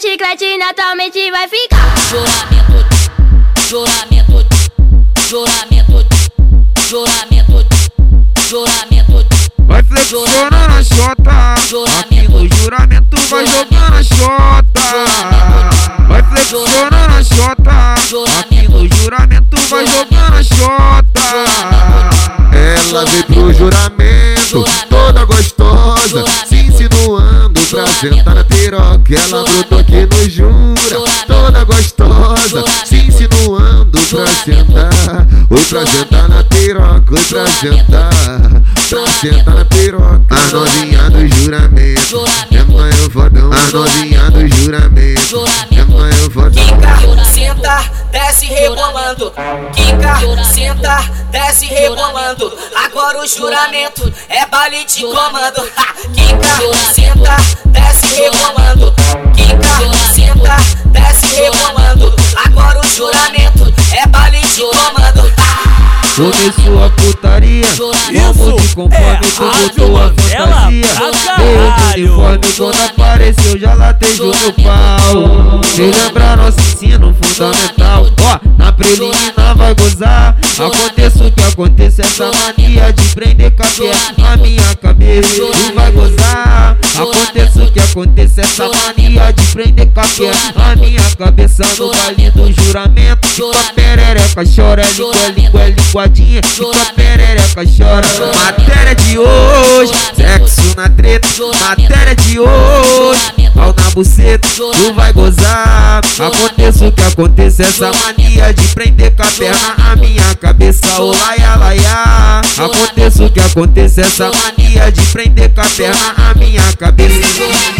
chiclete naturalmente vai ficar. Juramento, juramento, juramento, juramento, juramento. Vai flexionando a chota. Aqui no juramento vai jogando a chota. Vai flexionando a chota. Aqui no juramento vai jogando a chota. Ela veio pro juramento, toda gostosa, se insinuando pra sentar na piroca. Ela brotou aqui no jura, toda gostosa, se insinuando pra sentar. Oi, pra sentar na piroca, oi, pra sentar. Pra sentar na piroca. A novinha do juramento, é mãe eu fodão. A novinha do juramento, é mãe eu fodão. Quica, senta, desce rebolando. Quica, senta, desce rebolando. Agora o juramento é baile de comando. Quica, senta, desce rebolando. Quica, senta, desce rebolando. Agora o juramento é baile de comando. Ha! Começou a putaria, vamos de conforme é tu Rádio botou a Mandela fantasia. pra Veio caralho. De quando apareceu, já latejou no pau. Sem lembrar nosso ensino fundamental. Ó, na preliminar vai gozar. Aconteça o que aconteça, essa mania de prender cabelo na minha cabeça. Tu vai gozar. Aconteça o que aconteça, essa mania de prender cabelo na minha cabeça. No baile do juramento, tua perereca chora, é língua, língua, linguadinha. Tua perereca chora. Matéria de hoje, sexo na treta. Matéria de hoje, pau na buceta. Tu vai gozar. Aconteça o que aconteça, essa mania de prender com a perna na minha cabeça. Ô laia, laia. Aconteça o que aconteça, essa mania de prender com a perna na minha cabeça.